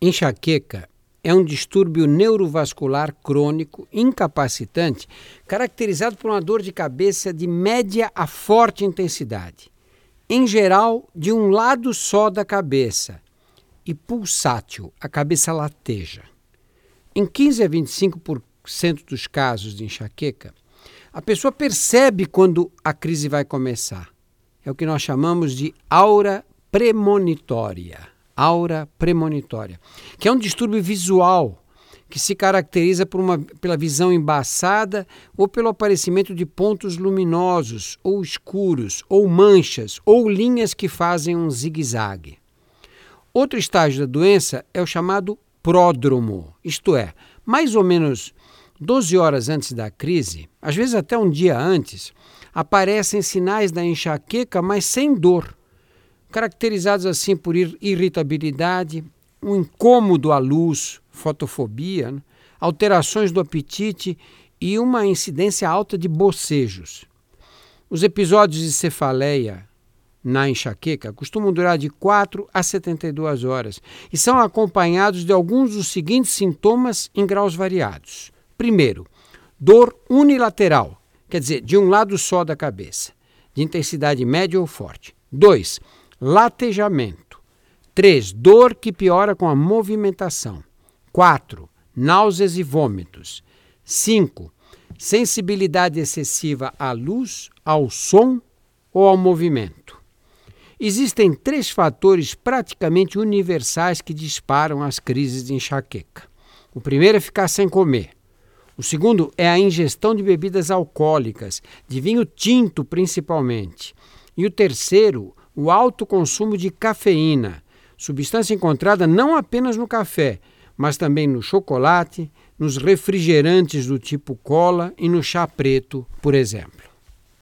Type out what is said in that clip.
Enxaqueca é um distúrbio neurovascular crônico incapacitante caracterizado por uma dor de cabeça de média a forte intensidade, em geral de um lado só da cabeça, e pulsátil, a cabeça lateja. Em 15 a 25% dos casos de enxaqueca, a pessoa percebe quando a crise vai começar. É o que nós chamamos de aura premonitória aura premonitória, que é um distúrbio visual que se caracteriza por uma, pela visão embaçada ou pelo aparecimento de pontos luminosos ou escuros, ou manchas, ou linhas que fazem um zigue-zague. Outro estágio da doença é o chamado pródromo, isto é, mais ou menos 12 horas antes da crise, às vezes até um dia antes, aparecem sinais da enxaqueca, mas sem dor caracterizados assim por irritabilidade, um incômodo à luz, fotofobia, né? alterações do apetite e uma incidência alta de bocejos. Os episódios de cefaleia na enxaqueca costumam durar de 4 a 72 horas e são acompanhados de alguns dos seguintes sintomas em graus variados. Primeiro, dor unilateral, quer dizer, de um lado só da cabeça, de intensidade média ou forte. 2 latejamento. 3. Dor que piora com a movimentação. 4. Náuseas e vômitos. 5. Sensibilidade excessiva à luz, ao som ou ao movimento. Existem três fatores praticamente universais que disparam as crises de enxaqueca. O primeiro é ficar sem comer. O segundo é a ingestão de bebidas alcoólicas, de vinho tinto principalmente. E o terceiro, o alto consumo de cafeína, substância encontrada não apenas no café, mas também no chocolate, nos refrigerantes do tipo cola e no chá preto, por exemplo.